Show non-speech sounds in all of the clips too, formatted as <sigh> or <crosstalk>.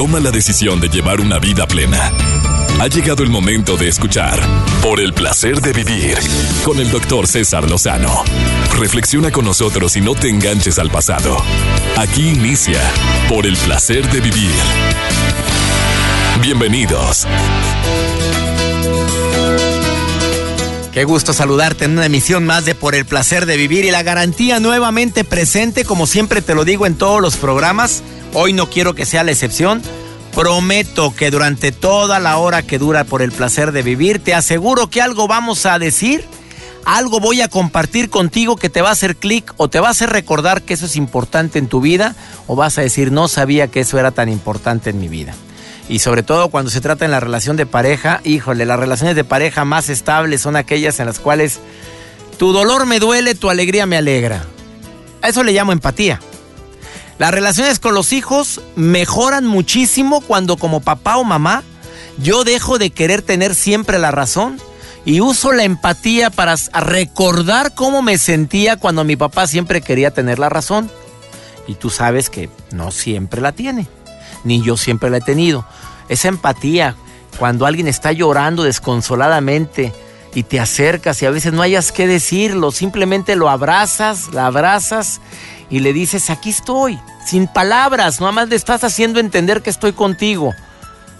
toma la decisión de llevar una vida plena. Ha llegado el momento de escuchar Por el placer de vivir con el doctor César Lozano. Reflexiona con nosotros y no te enganches al pasado. Aquí inicia Por el placer de vivir. Bienvenidos. Qué gusto saludarte en una emisión más de Por el placer de vivir y la garantía nuevamente presente, como siempre te lo digo en todos los programas. Hoy no quiero que sea la excepción. Prometo que durante toda la hora que dura Por el placer de vivir, te aseguro que algo vamos a decir, algo voy a compartir contigo que te va a hacer clic o te va a hacer recordar que eso es importante en tu vida o vas a decir no sabía que eso era tan importante en mi vida y sobre todo cuando se trata en la relación de pareja, híjole, las relaciones de pareja más estables son aquellas en las cuales tu dolor me duele, tu alegría me alegra. A eso le llamo empatía. Las relaciones con los hijos mejoran muchísimo cuando como papá o mamá yo dejo de querer tener siempre la razón y uso la empatía para recordar cómo me sentía cuando mi papá siempre quería tener la razón. Y tú sabes que no siempre la tiene, ni yo siempre la he tenido esa empatía, cuando alguien está llorando desconsoladamente y te acercas y a veces no hayas que decirlo, simplemente lo abrazas, la abrazas y le dices, aquí estoy, sin palabras, nada más le estás haciendo entender que estoy contigo.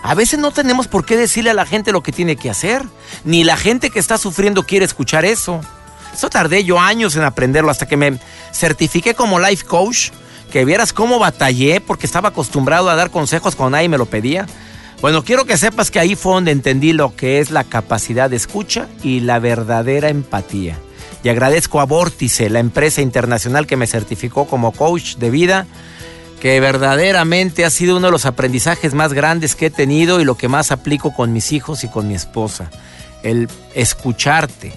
A veces no tenemos por qué decirle a la gente lo que tiene que hacer, ni la gente que está sufriendo quiere escuchar eso. Eso tardé yo años en aprenderlo hasta que me certifiqué como life coach, que vieras cómo batallé porque estaba acostumbrado a dar consejos cuando nadie me lo pedía. Bueno, quiero que sepas que ahí fue donde entendí lo que es la capacidad de escucha y la verdadera empatía. Y agradezco a Vórtice, la empresa internacional que me certificó como coach de vida, que verdaderamente ha sido uno de los aprendizajes más grandes que he tenido y lo que más aplico con mis hijos y con mi esposa. El escucharte,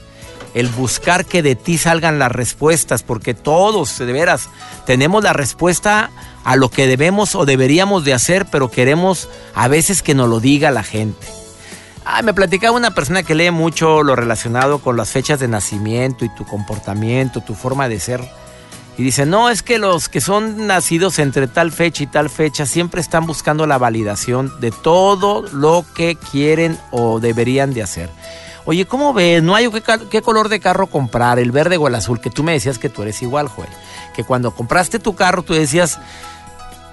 el buscar que de ti salgan las respuestas, porque todos, de veras, tenemos la respuesta a lo que debemos o deberíamos de hacer, pero queremos a veces que nos lo diga la gente. Ay, me platicaba una persona que lee mucho lo relacionado con las fechas de nacimiento y tu comportamiento, tu forma de ser. Y dice, no, es que los que son nacidos entre tal fecha y tal fecha siempre están buscando la validación de todo lo que quieren o deberían de hacer. Oye, ¿cómo ves? No hay qué, qué color de carro comprar, el verde o el azul, que tú me decías que tú eres igual, Joel. Que cuando compraste tu carro tú decías,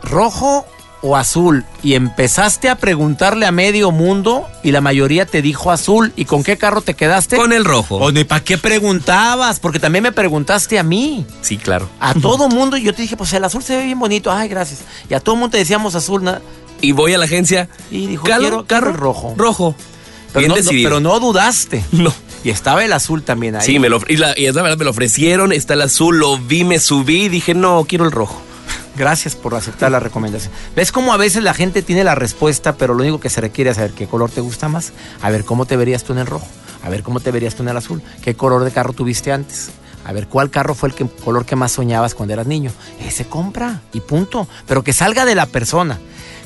rojo o azul y empezaste a preguntarle a medio mundo y la mayoría te dijo azul. ¿Y con qué carro te quedaste? Con el rojo. ¿O ni para qué preguntabas? Porque también me preguntaste a mí. Sí, claro. A todo mundo yo te dije, pues el azul se ve bien bonito. Ay, gracias. Y a todo mundo te decíamos azul. Y voy a la agencia. Y dijo, quiero, carro rojo. Rojo. Pero no, pero no dudaste. No. Y estaba el azul también ahí. Sí, me lo, y, la, y es la verdad, me lo ofrecieron, está el azul, lo vi, me subí y dije, no, quiero el rojo. Gracias por aceptar la recomendación. ¿Ves cómo a veces la gente tiene la respuesta, pero lo único que se requiere es saber qué color te gusta más? A ver cómo te verías tú en el rojo. A ver cómo te verías tú en el azul. ¿Qué color de carro tuviste antes? A ver cuál carro fue el color que más soñabas cuando eras niño. Ese compra y punto. Pero que salga de la persona.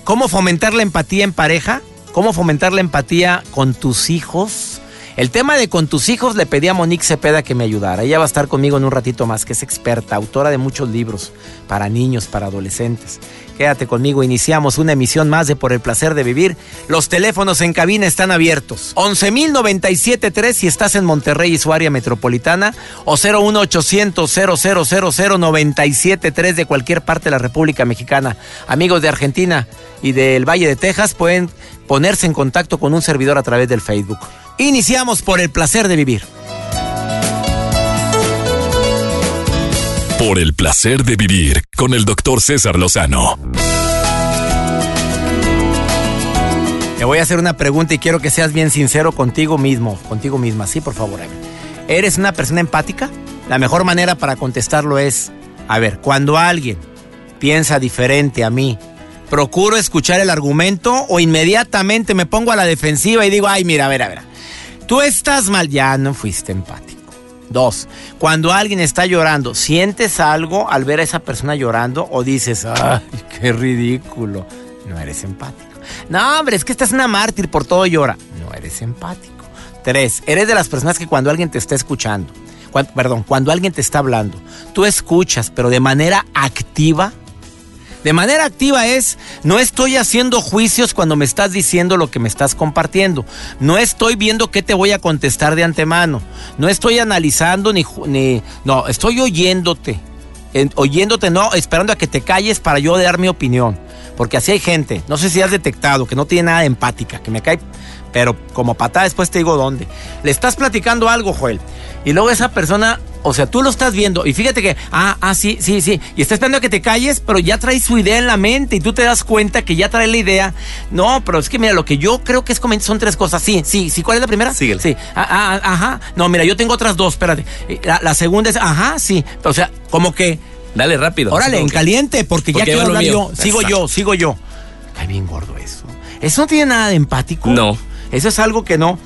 ¿Cómo fomentar la empatía en pareja? ¿Cómo fomentar la empatía con tus hijos? El tema de con tus hijos le pedí a Monique Cepeda que me ayudara. Ella va a estar conmigo en un ratito más, que es experta, autora de muchos libros para niños, para adolescentes. Quédate conmigo, iniciamos una emisión más de Por el placer de vivir. Los teléfonos en cabina están abiertos. 11.097.3 si estás en Monterrey y su área metropolitana o 01800 000 de cualquier parte de la República Mexicana. Amigos de Argentina y del Valle de Texas pueden ponerse en contacto con un servidor a través del Facebook. Iniciamos por el placer de vivir. Por el placer de vivir con el doctor César Lozano. Te voy a hacer una pregunta y quiero que seas bien sincero contigo mismo, contigo misma. Sí, por favor, ¿Eres una persona empática? La mejor manera para contestarlo es, a ver, cuando alguien piensa diferente a mí, procuro escuchar el argumento o inmediatamente me pongo a la defensiva y digo, ay, mira, a ver, a ver. Tú estás mal, ya no fuiste empático. Dos, cuando alguien está llorando, ¿sientes algo al ver a esa persona llorando o dices, ay, qué ridículo? No eres empático. No, hombre, es que estás una mártir, por todo llora. No eres empático. Tres, eres de las personas que cuando alguien te está escuchando, perdón, cuando alguien te está hablando, tú escuchas, pero de manera activa, De manera activa es, no estoy haciendo juicios cuando me estás diciendo lo que me estás compartiendo. No estoy viendo qué te voy a contestar de antemano. No estoy analizando ni... ni no, estoy oyéndote. oyéndote, no, esperando a que te calles para yo dar mi opinión. Porque así hay gente, no sé si has detectado, que no tiene nada de empática, que me cae, pero como patada después te digo dónde. Le estás platicando algo, Joel, y luego esa persona, o sea, tú lo estás viendo, y fíjate que, ah, ah, sí, sí, sí, y está esperando a que te calles, pero ya trae su idea en la mente, y tú te das cuenta que ya trae la idea. No, pero es que mira, lo que yo creo que es son tres cosas. Sí, sí, sí, ¿cuál es la primera? Sí, Sí, ah, ah, ajá. No, mira, yo tengo otras dos, espérate. La, la segunda es, ajá, sí. O sea, como que Dale rápido. Órale, en caliente, porque, ya quiero hablar yo. Sigo yo, sigo yo. Cae bien gordo eso. Eso no tiene nada de empático. No. Eso es algo que no.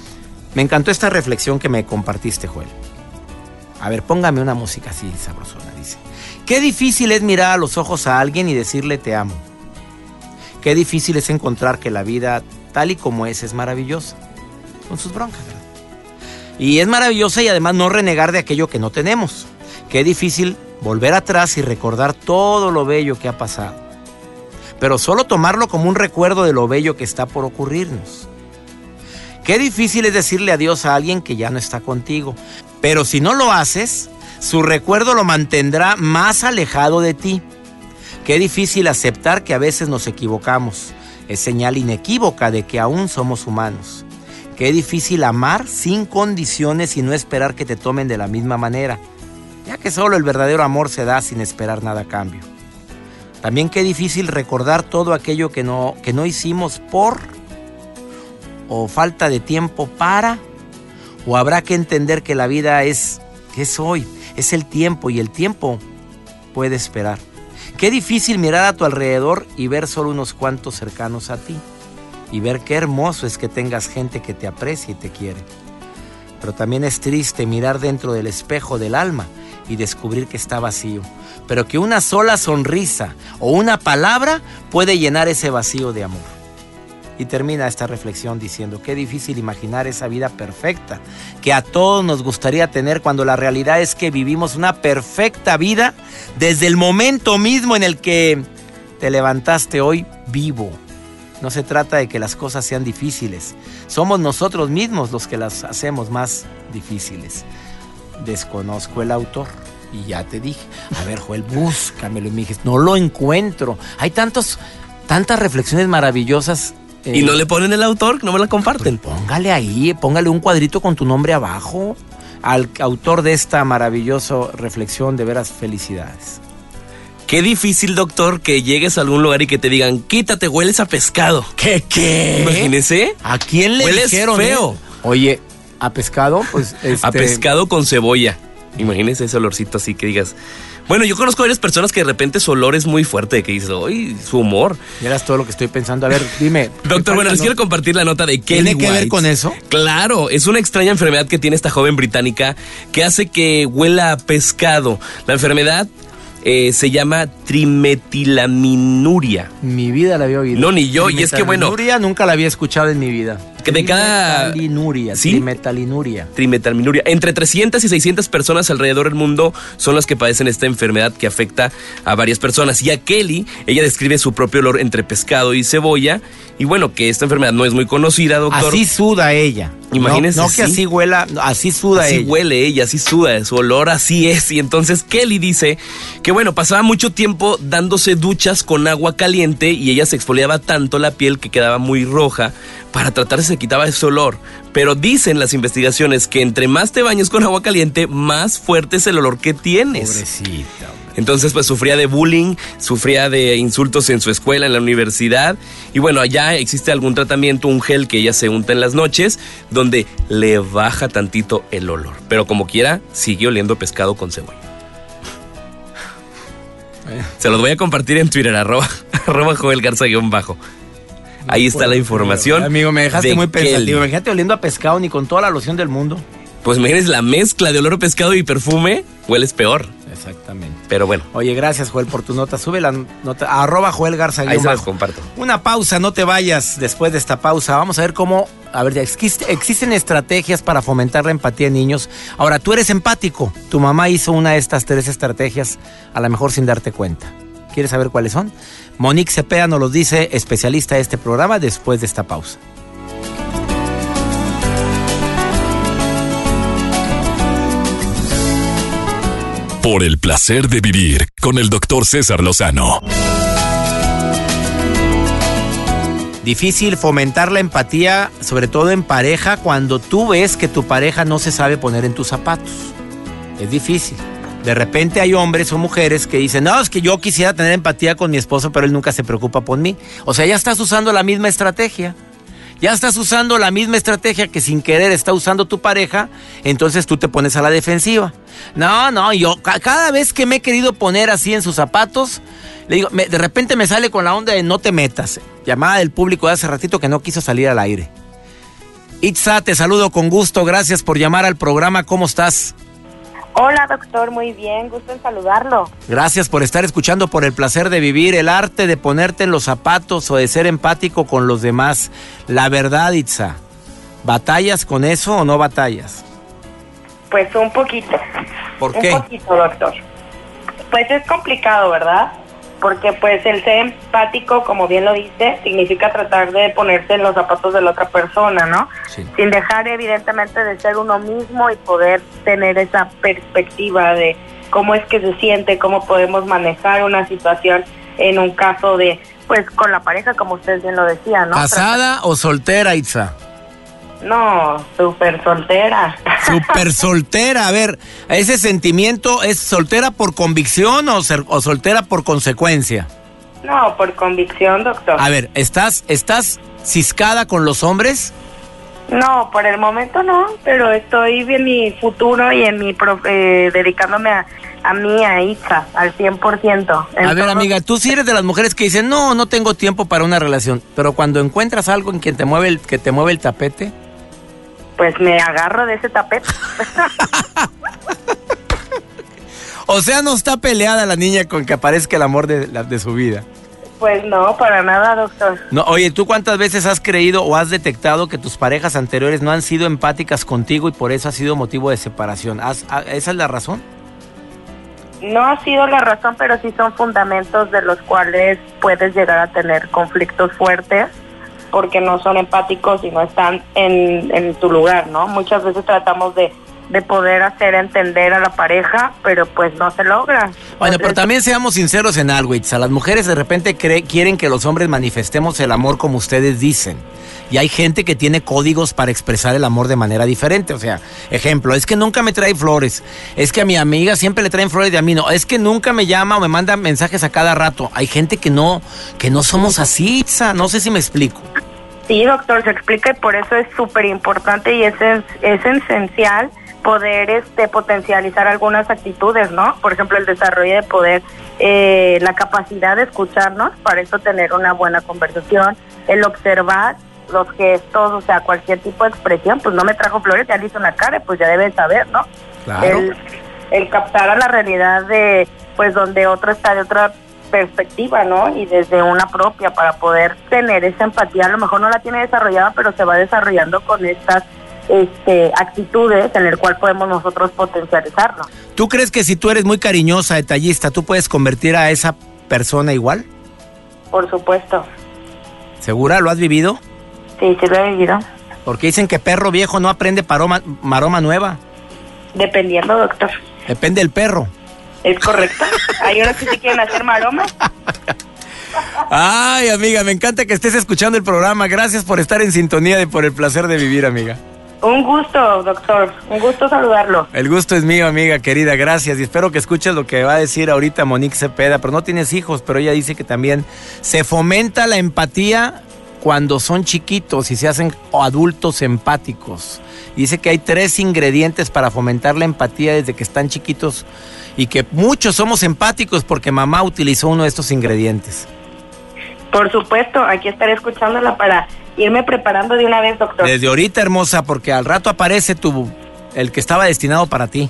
Me encantó esta reflexión que me compartiste, Joel. A ver, póngame una música así sabrosona, dice. Qué difícil es mirar a los ojos a alguien y decirle te amo. Qué difícil es encontrar que la vida tal y como es es maravillosa. Con sus broncas, ¿verdad? Y es maravillosa y además no renegar de aquello que no tenemos. Qué difícil volver atrás y recordar todo lo bello que ha pasado. Pero solo tomarlo como un recuerdo de lo bello que está por ocurrirnos. Qué difícil es decirle adiós a alguien que ya no está contigo. Pero si no lo haces, su recuerdo lo mantendrá más alejado de ti. Qué difícil aceptar que a veces nos equivocamos. Es señal inequívoca de que aún somos humanos. Qué difícil amar sin condiciones y no esperar que te tomen de la misma manera ya que solo el verdadero amor se da sin esperar nada a cambio. También qué difícil recordar todo aquello que no, que no hicimos por o falta de tiempo para o habrá que entender que la vida es que es hoy, es el tiempo y el tiempo puede esperar. Qué difícil mirar a tu alrededor y ver solo unos cuantos cercanos a ti y ver qué hermoso es que tengas gente que te aprecia y te quiere. Pero también es triste mirar dentro del espejo del alma y descubrir que está vacío, pero que una sola sonrisa o una palabra puede llenar ese vacío de amor. Y termina esta reflexión diciendo, qué difícil imaginar esa vida perfecta que a todos nos gustaría tener cuando la realidad es que vivimos una perfecta vida desde el momento mismo en el que te levantaste hoy vivo. No se trata de que las cosas sean difíciles, somos nosotros mismos los que las hacemos más difíciles desconozco el autor. Y ya te dije, a ver, Joel, búscamelo. Y me dijiste, no lo encuentro. Hay tantos, tantas reflexiones maravillosas. Eh, ¿Y no le ponen el autor? ¿No me la comparten? Pues póngale ahí, póngale un cuadrito con tu nombre abajo. Al autor de esta maravillosa reflexión, de veras felicidades. Qué difícil, doctor, que llegues a algún lugar y que te digan, quítate, hueles a pescado. ¿Qué, qué? Imagínese. ¿A quién le hueles dijeron? feo. Oye, a pescado, pues. <laughs> Este... A pescado con cebolla. Imagínese ese olorcito así que digas. Bueno, yo conozco varias personas que de repente su olor es muy fuerte, que dices, ¡ay, su humor! Miras todo lo que estoy pensando. A ver, dime. <laughs> Doctor, bueno, les quiero compartir la nota de Kelly ¿Tiene que ver con eso? Claro, es una extraña enfermedad que tiene esta joven británica que hace que huela a pescado. La enfermedad eh, se llama trimetilaminuria. Mi vida la había oído. No, ni yo. Y es que bueno. Trimetalinuria nunca la había escuchado en mi vida. Que de cada. Trimetalinuria. ¿Sí? Trimetalinuria. Trimetalinuria. Entre 300 y 600 personas alrededor del mundo son las que padecen esta enfermedad que afecta a varias personas. Y a Kelly, ella describe su propio olor entre pescado y cebolla. Y bueno, que esta enfermedad no es muy conocida, doctor. Así suda ella. Imagínese. No, no que así huela, así suda así ella. Así huele ella, así suda, su olor así es. Y entonces Kelly dice que bueno, pasaba mucho tiempo dándose duchas con agua caliente y ella se exfoliaba tanto la piel que quedaba muy roja. Para tratar se quitaba ese olor. Pero dicen las investigaciones que entre más te bañes con agua caliente, más fuerte es el olor que tienes. Pobrecita. Entonces, pues sufría de bullying, sufría de insultos en su escuela, en la universidad. Y bueno, allá existe algún tratamiento, un gel que ella se unta en las noches, donde le baja tantito el olor. Pero como quiera, sigue oliendo pescado con cebolla. <laughs> Se los voy a compartir en Twitter, arroba, <laughs> arroba Joel Garza bajo. Ahí está la información. Amigo, me dejaste muy pensativo. Imagínate oliendo a pescado ni con toda la loción del mundo. Pues imagínense la mezcla de olor a pescado y perfume, hueles peor. Exactamente. Pero bueno. Oye, gracias, Joel, por tu nota. Sube la nota, arroba Joel Garza. Ahí se las comparto. Una pausa, no te vayas después de esta pausa. Vamos a ver cómo, a ver, existen estrategias para fomentar la empatía en niños. Ahora, tú eres empático. Tu mamá hizo una de estas tres estrategias, a lo mejor sin darte cuenta. ¿Quieres saber cuáles son? Monique Cepeda nos los dice, especialista de este programa, después de esta pausa. Por el placer de vivir con el doctor César Lozano. Difícil fomentar la empatía, sobre todo en pareja, cuando tú ves que tu pareja no se sabe poner en tus zapatos. Es difícil. De repente hay hombres o mujeres que dicen, no, es que yo quisiera tener empatía con mi esposo, pero él nunca se preocupa por mí. O sea, ya estás usando la misma estrategia. Ya estás usando la misma estrategia que sin querer está usando tu pareja, entonces tú te pones a la defensiva. No, no, yo cada vez que me he querido poner así en sus zapatos, le digo, de repente me sale con la onda de no te metas. Llamada del público de hace ratito que no quiso salir al aire. Itza, te saludo con gusto, gracias por llamar al programa, ¿cómo estás? Hola, doctor, muy bien, gusto en saludarlo. Gracias por estar escuchando por el placer de vivir, el arte de ponerte en los zapatos o de ser empático con los demás. La verdad, Itza, ¿batallas con eso o no batallas? Pues un poquito. ¿Por qué? Un poquito, doctor. Pues es complicado, ¿verdad? Porque pues el ser empático, como bien lo dice, significa tratar de ponerse en los zapatos de la otra persona, ¿no? Sin dejar evidentemente de ser uno mismo y poder tener esa perspectiva de cómo es que se siente, cómo podemos manejar una situación en un caso de, pues con la pareja, como usted bien lo decía, ¿no? ¿Casada o soltera, Itza? No, súper soltera. Súper <laughs> soltera. A ver, ¿ese sentimiento es soltera por convicción o, o, soltera por consecuencia? No, por convicción, doctor. A ver, ¿estás, estás ciscada con los hombres? No, por el momento no, pero estoy en mi futuro y en mi eh, dedicándome a, a mí, a hija, al 100%. a ver, amiga, tú sí eres de las mujeres que dicen, no, no tengo tiempo para una relación, pero cuando encuentras algo en quien te mueve el, que te mueve el tapete pues me agarro de ese tapete. <laughs> o sea, no está peleada la niña con que aparezca el amor de, de su vida. Pues no, para nada, doctor. No, oye, ¿tú cuántas veces has creído o has detectado que tus parejas anteriores no han sido empáticas contigo y por eso ha sido motivo de separación? ¿Esa es la razón? No ha sido la razón, pero sí son fundamentos de los cuales puedes llegar a tener conflictos fuertes porque no son empáticos y no están en, en tu lugar, ¿no? Muchas veces tratamos de, de poder hacer entender a la pareja, pero pues no se logra. Bueno, pero también seamos sinceros en algo, A las mujeres de repente quieren que los hombres manifestemos el amor como ustedes dicen. Y hay gente que tiene códigos para expresar el amor de manera diferente. O sea, ejemplo, es que nunca me trae flores. Es que a mi amiga siempre le traen flores de a mí no. Es que nunca me llama o me manda mensajes a cada rato. Hay gente que no, que no somos así, No sé si me explico. Sí, doctor, se explica y por eso es súper importante y es, es esencial poder este potencializar algunas actitudes, ¿no? Por ejemplo, el desarrollo de poder, eh, la capacidad de escucharnos, para eso tener una buena conversación, el observar los gestos, o sea, cualquier tipo de expresión, pues no me trajo flores, ya le hizo una cara, pues ya debe saber, ¿no? El, el captar a la realidad de, pues donde otro está de otra perspectiva, ¿no? Y desde una propia para poder tener esa empatía, a lo mejor no la tiene desarrollada, pero se va desarrollando con estas este, actitudes en el cual podemos nosotros potencializarlo. ¿Tú crees que si tú eres muy cariñosa, detallista, tú puedes convertir a esa persona igual? Por supuesto. ¿Segura? ¿Lo has vivido? Sí, sí lo he vivido. Porque dicen que perro viejo no aprende paroma, maroma nueva. Dependiendo, doctor. Depende del perro. Es correcto. Hay unos que sí quieren hacer maromas. <laughs> Ay, amiga, me encanta que estés escuchando el programa. Gracias por estar en sintonía y por el placer de vivir, amiga. Un gusto, doctor. Un gusto saludarlo. El gusto es mío, amiga querida. Gracias. Y espero que escuches lo que va a decir ahorita Monique Cepeda. Pero no tienes hijos, pero ella dice que también se fomenta la empatía cuando son chiquitos y se hacen adultos empáticos. Dice que hay tres ingredientes para fomentar la empatía desde que están chiquitos y que muchos somos empáticos porque mamá utilizó uno de estos ingredientes. Por supuesto, aquí estaré escuchándola para irme preparando de una vez, doctor. Desde ahorita, hermosa, porque al rato aparece tu el que estaba destinado para ti.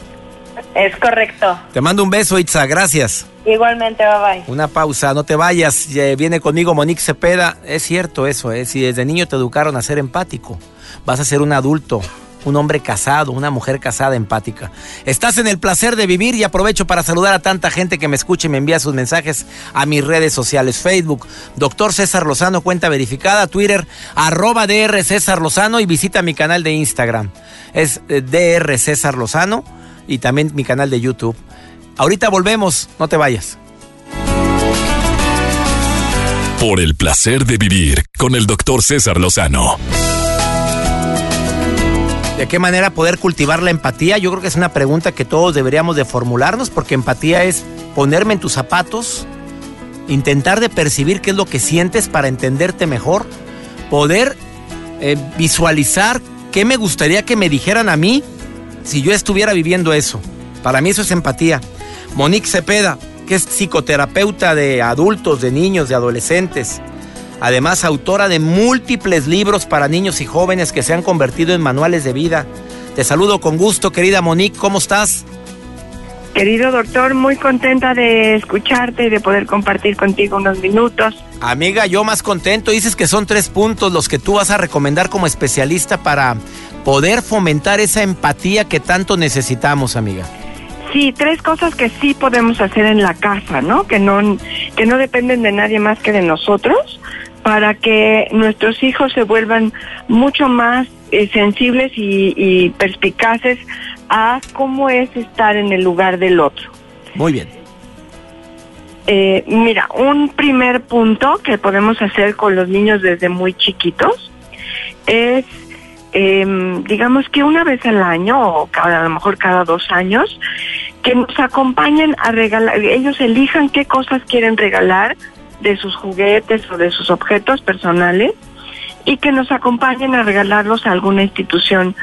Es correcto. Te mando un beso, Itza, gracias. Igualmente, bye bye. Una pausa, no te vayas. Viene conmigo Monique Cepeda. Es cierto eso, ¿eh? si desde niño te educaron a ser empático, vas a ser un adulto un hombre casado, una mujer casada empática. Estás en el placer de vivir y aprovecho para saludar a tanta gente que me escucha y me envía sus mensajes a mis redes sociales. Facebook, doctor César Lozano, cuenta verificada, Twitter, arroba DR César Lozano y visita mi canal de Instagram. Es eh, DR César Lozano y también mi canal de YouTube. Ahorita volvemos, no te vayas. Por el placer de vivir con el doctor César Lozano. ¿De qué manera poder cultivar la empatía? Yo creo que es una pregunta que todos deberíamos de formularnos porque empatía es ponerme en tus zapatos, intentar de percibir qué es lo que sientes para entenderte mejor, poder eh, visualizar qué me gustaría que me dijeran a mí si yo estuviera viviendo eso. Para mí eso es empatía. Monique Cepeda, que es psicoterapeuta de adultos, de niños, de adolescentes, Además, autora de múltiples libros para niños y jóvenes que se han convertido en manuales de vida. Te saludo con gusto, querida Monique. ¿Cómo estás? Querido doctor, muy contenta de escucharte y de poder compartir contigo unos minutos. Amiga, yo más contento. Dices que son tres puntos los que tú vas a recomendar como especialista para poder fomentar esa empatía que tanto necesitamos, amiga. Sí, tres cosas que sí podemos hacer en la casa, ¿no? Que no que no dependen de nadie más que de nosotros para que nuestros hijos se vuelvan mucho más eh, sensibles y, perspicaces a cómo es estar en el lugar del otro. Muy bien. Eh, mira, un primer punto que podemos hacer con los niños desde muy chiquitos es, em, digamos que una vez al año o cada, a lo mejor cada dos años, que nos acompañen a regalar, ellos elijan qué cosas quieren regalar de sus juguetes o de sus objetos personales y que nos acompañen a regalarlos a alguna institución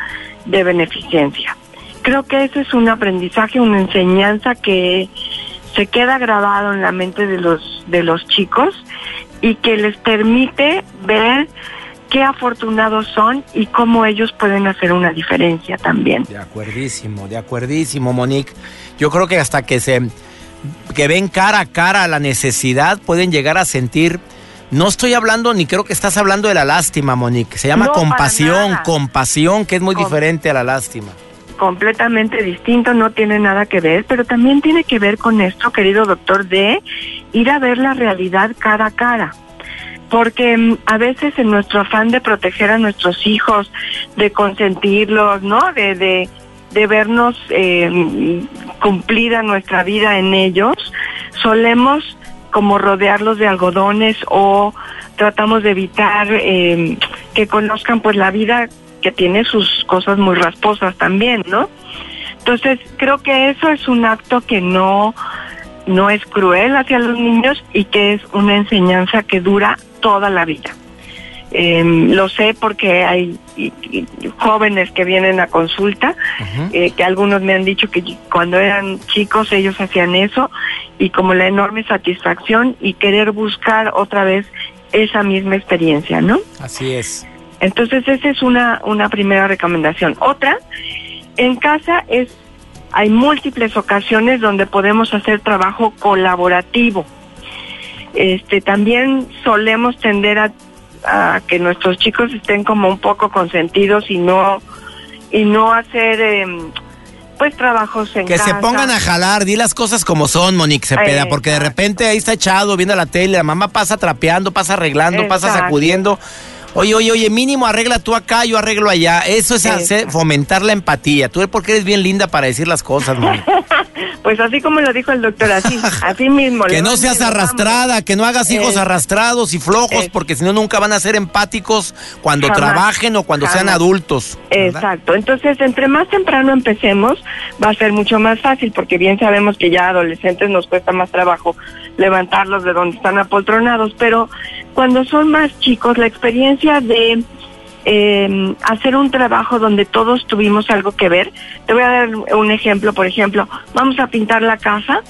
de beneficencia. Creo que ese es un aprendizaje, una enseñanza que se queda grabado en la mente de los de los chicos y que les permite ver qué afortunados son y cómo ellos pueden hacer una diferencia también. De acuerdísimo, de acuerdísimo, Monique. Yo creo que hasta que se que ven cara a cara la necesidad pueden llegar a sentir. No estoy hablando, ni creo que estás hablando de la lástima, Monique. Se llama compasión, compasión, que es muy diferente a la lástima. Completamente distinto, no tiene nada que ver, pero también tiene que ver con esto, querido doctor, de ir a ver la realidad cara a cara porque mm, a veces en nuestro afán de proteger a nuestros hijos, de consentirlos, ¿no? De, de, de vernos eh, cumplida nuestra vida en ellos, solemos como rodearlos de algodones o tratamos de evitar eh, que conozcan pues la vida que tiene sus cosas muy rasposas también, ¿no? Entonces creo que eso es un acto que no no es cruel hacia los niños y que es una enseñanza que dura toda la vida. Em, lo sé porque hay jóvenes que vienen a consulta, eh, que algunos me han dicho que cuando eran chicos ellos hacían eso y como la enorme satisfacción y querer buscar otra vez esa misma experiencia, ¿no? Así es. Entonces esa es una, una primera recomendación. Otra, en casa es, hay múltiples ocasiones donde podemos hacer trabajo colaborativo. Este, también solemos tender a a que nuestros chicos estén como un poco consentidos y no y no hacer em, pues trabajos en que se pongan a jalar, di las cosas como son, Monique Cepeda, porque de repente ahí está echado viendo la tele, la mamá pasa trapeando, pasa arreglando, pasa sacudiendo Oye, oye, oye, mínimo arregla tú acá, yo arreglo allá. Eso es hacer, fomentar la empatía. Tú porque eres bien linda para decir las cosas, mami. <laughs> pues así como lo dijo el doctor, así, <laughs> así mismo. que no seas arrastrada, que no hagas hijos arrastrados y flojos, porque si no nunca van a ser empáticos cuando trabajen o cuando sean adultos. Exacto. Entonces, entre más temprano empecemos, va a ser mucho más fácil, porque bien sabemos que ya adolescentes nos cuesta más trabajo levantarlos de donde están apoltronados, pero cuando son más chicos, la experiencia de eh, hacer un trabajo donde todos tuvimos algo que ver. Te voy a dar un ejemplo, por ejemplo, vamos a pintar la casa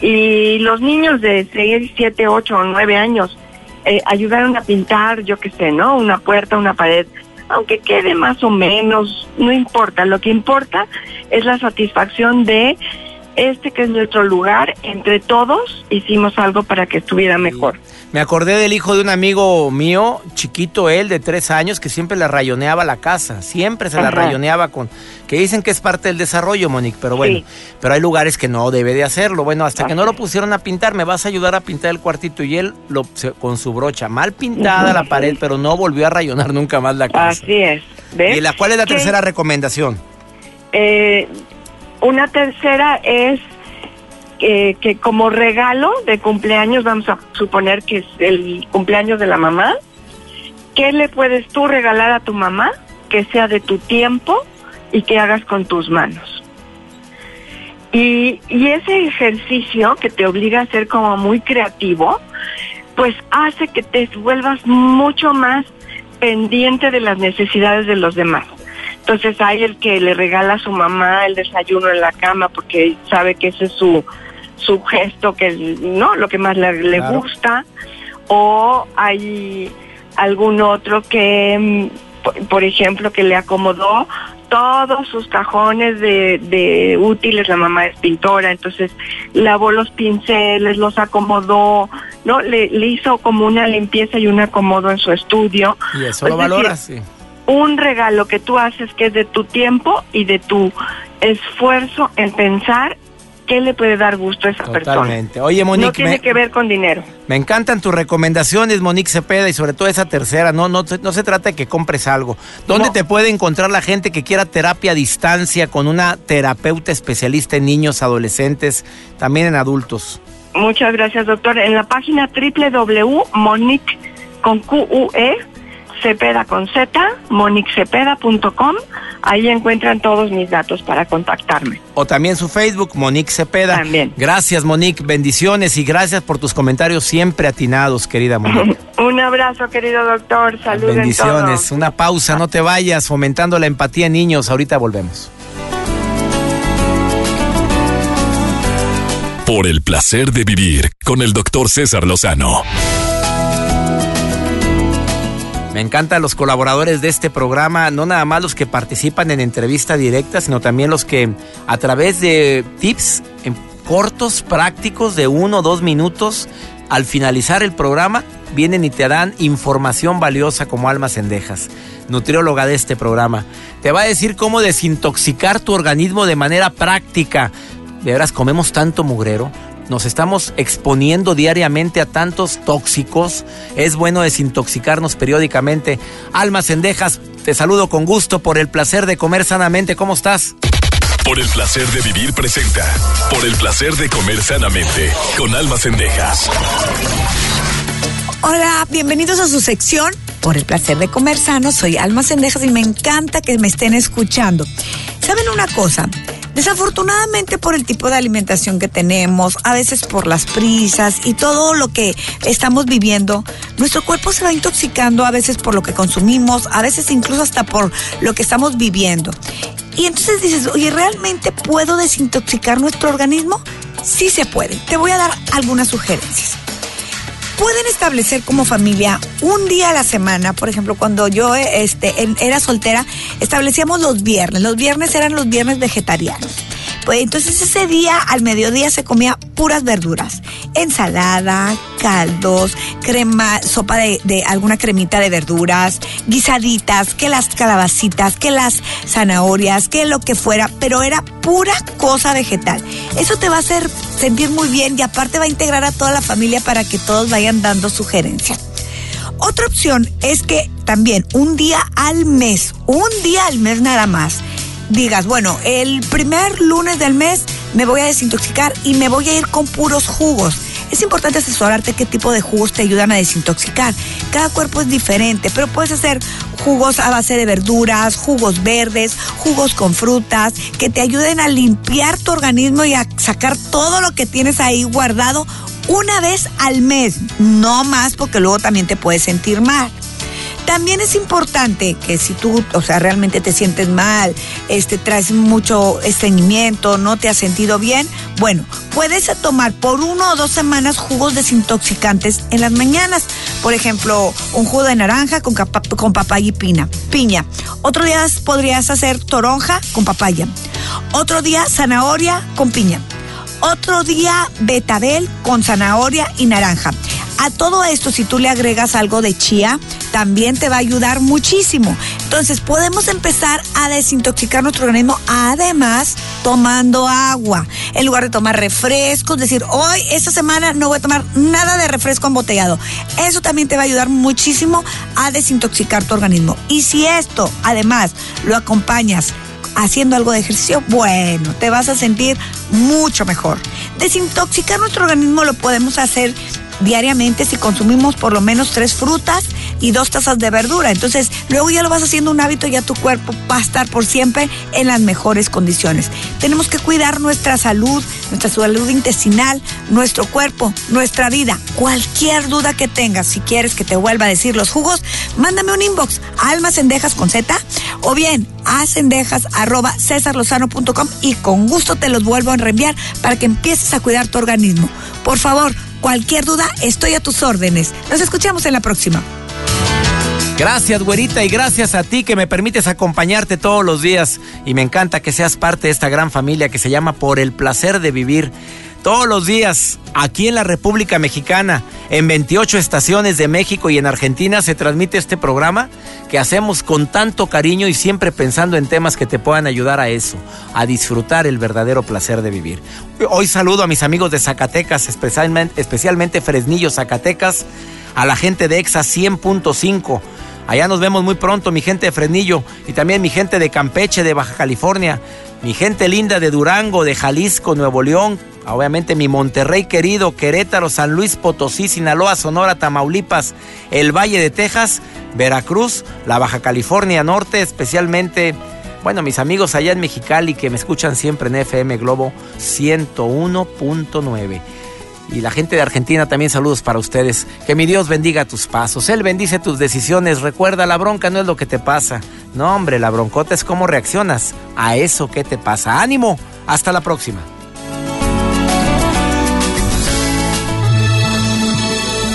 y los niños de 6, 7, 8 o 9 años eh, ayudaron a pintar, yo qué sé, ¿no? Una puerta, una pared, aunque quede más o menos, no importa, lo que importa es la satisfacción de este que es nuestro lugar, entre todos hicimos algo para que estuviera mejor. Me acordé del hijo de un amigo mío, chiquito él, de tres años, que siempre le rayoneaba la casa, siempre se la rayoneaba con, que dicen que es parte del desarrollo, Monique, pero bueno, pero hay lugares que no debe de hacerlo. Bueno, hasta que no lo pusieron a pintar, me vas a ayudar a pintar el cuartito y él lo, con su brocha, mal pintada la <laughs> pared, pero no volvió a rayonar nunca más la casa. Así es. ¿Y la, cuál es la tercera recomendación? Eh, una tercera es que como regalo de cumpleaños, vamos a suponer que es el cumpleaños de la mamá, ¿qué le puedes tú regalar a tu mamá que sea de tu tiempo y que hagas con tus manos? Y, y ese ejercicio que te obliga a ser como muy creativo, pues hace que te vuelvas mucho más pendiente de las necesidades de los demás. Entonces hay el que le regala a su mamá el desayuno en la cama porque sabe que ese es su, su gesto, que no lo que más le, gusta, o hay algún otro que, mm, por ejemplo, que le acomodó todos sus cajones de, de, útiles, la mamá es pintora, entonces lavó los pinceles, los acomodó, ¿no? Le, hizo como una limpieza y un acomodo en su estudio. Y eso lo valora, sí. Un regalo que tú haces que es de tu tiempo y de tu esfuerzo en pensar qué le puede dar gusto a esa Totalmente. Oye, Monique. No tiene que ver con dinero. Me encantan tus recomendaciones, Monique Cepeda, y sobre todo esa tercera. No, no, no se trata de que compres algo. ¿Dónde te puede encontrar la gente que quiera terapia a distancia con una terapeuta especialista en niños, adolescentes, también en adultos? Muchas gracias, doctor. En la página www.monique con QUE Cepeda con Z, moniquecepeda.com. Ahí encuentran todos mis datos para contactarme. O también su Facebook, Monique Cepeda. También. Gracias, Monique. Bendiciones y gracias por tus comentarios siempre atinados, querida Monique. <laughs> Un abrazo, querido doctor. Saludos. Bendiciones. Una pausa, no te vayas, fomentando la empatía en niños. Ahorita volvemos. Por el placer de vivir con el doctor César Lozano. Me encantan los colaboradores de este programa, no nada más los que participan en entrevista directa, sino también los que a través de tips en cortos, prácticos de uno o dos minutos, al finalizar el programa, vienen y te dan información valiosa como almas endejas. Nutrióloga de este programa. Te va a decir cómo desintoxicar tu organismo de manera práctica. De veras, comemos tanto mugrero nos estamos exponiendo diariamente a tantos tóxicos. Es bueno desintoxicarnos periódicamente. Almas Endejas, te saludo con gusto por el placer de comer sanamente. ¿Cómo estás? Por el placer de vivir presenta. Por el placer de comer sanamente. Con Almas Endejas. Hola, bienvenidos a su sección. Por el placer de comer sano, soy Almas Endejas y me encanta que me estén escuchando. ¿Saben una cosa? Desafortunadamente por el tipo de alimentación que tenemos, a veces por las prisas y todo lo que estamos viviendo, nuestro cuerpo se va intoxicando a veces por lo que consumimos, a veces incluso hasta por lo que estamos viviendo. Y entonces dices, oye, ¿realmente puedo desintoxicar nuestro organismo? Sí se puede. Te voy a dar algunas sugerencias pueden establecer como familia un día a la semana, por ejemplo, cuando yo este, era soltera, establecíamos los viernes. Los viernes eran los viernes vegetarianos. Pues entonces ese día al mediodía se comía puras verduras, ensalada, caldos, crema, sopa de, de, alguna cremita de verduras, guisaditas, que las calabacitas, que las zanahorias, que lo que fuera, pero era pura cosa vegetal. Eso te va a hacer sentir muy bien y aparte va a integrar a toda la familia para que todos vayan dando sugerencias. Otra opción es que también un día al mes, un día al mes nada más, digas, bueno, el primer lunes del mes me voy a desintoxicar y me voy a ir con puros jugos. Es importante asesorarte qué tipo de jugos te ayudan a desintoxicar. Cada cuerpo es diferente, pero puedes hacer jugos a base de verduras, jugos verdes, jugos con frutas, que te ayuden a limpiar tu organismo y a sacar todo lo que tienes ahí guardado una vez al mes, no más porque luego también te puedes sentir mal. También es importante que si tú, o sea, realmente te sientes mal, este, traes mucho estreñimiento, no te has sentido bien, bueno, puedes tomar por uno o dos semanas jugos desintoxicantes en las mañanas. Por ejemplo, un jugo de naranja con, con papaya y pina, piña. Otro día podrías hacer toronja con papaya. Otro día zanahoria con piña. Otro día betabel con zanahoria y naranja. A todo esto, si tú le agregas algo de chía, también te va a ayudar muchísimo. Entonces, podemos empezar a desintoxicar nuestro organismo, además tomando agua. En lugar de tomar refrescos, decir, hoy, esta semana, no voy a tomar nada de refresco embotellado. Eso también te va a ayudar muchísimo a desintoxicar tu organismo. Y si esto, además, lo acompañas haciendo algo de ejercicio, bueno, te vas a sentir mucho mejor. Desintoxicar nuestro organismo lo podemos hacer diariamente si consumimos por lo menos tres frutas y dos tazas de verdura. Entonces, luego ya lo vas haciendo un hábito, ya tu cuerpo va a estar por siempre en las mejores condiciones. Tenemos que cuidar nuestra salud, nuestra salud intestinal, nuestro cuerpo, nuestra vida. Cualquier duda que tengas, si quieres que te vuelva a decir los jugos, mándame un inbox a almacendejas con Z o bien a cendejas arroba y con gusto te los vuelvo a reenviar para que empieces a cuidar tu organismo. Por favor, Cualquier duda, estoy a tus órdenes. Nos escuchamos en la próxima. Gracias, güerita, y gracias a ti que me permites acompañarte todos los días. Y me encanta que seas parte de esta gran familia que se llama Por el placer de vivir. Todos los días, aquí en la República Mexicana, en 28 estaciones de México y en Argentina, se transmite este programa que hacemos con tanto cariño y siempre pensando en temas que te puedan ayudar a eso, a disfrutar el verdadero placer de vivir. Hoy saludo a mis amigos de Zacatecas, especialmente, Fresnillo, Zacatecas, a la gente de EXA 100.5. Allá nos vemos muy pronto, mi gente de Fresnillo, y también mi gente de Campeche, de Baja California, mi gente linda de Durango, de Jalisco, Nuevo León, obviamente mi Monterrey querido, Querétaro, San Luis Potosí, Sinaloa, Sonora, Tamaulipas, el Valle de Texas, Veracruz, la Baja California Norte, especialmente, bueno, mis amigos allá en Mexicali que me escuchan siempre en FM Globo 101.9. Y la gente de Argentina también saludos para ustedes. Que mi Dios bendiga tus pasos. Él bendice tus decisiones. Recuerda, la bronca no es lo que te pasa. No, hombre, la broncota es cómo reaccionas a eso que te pasa. Ánimo. Hasta la próxima.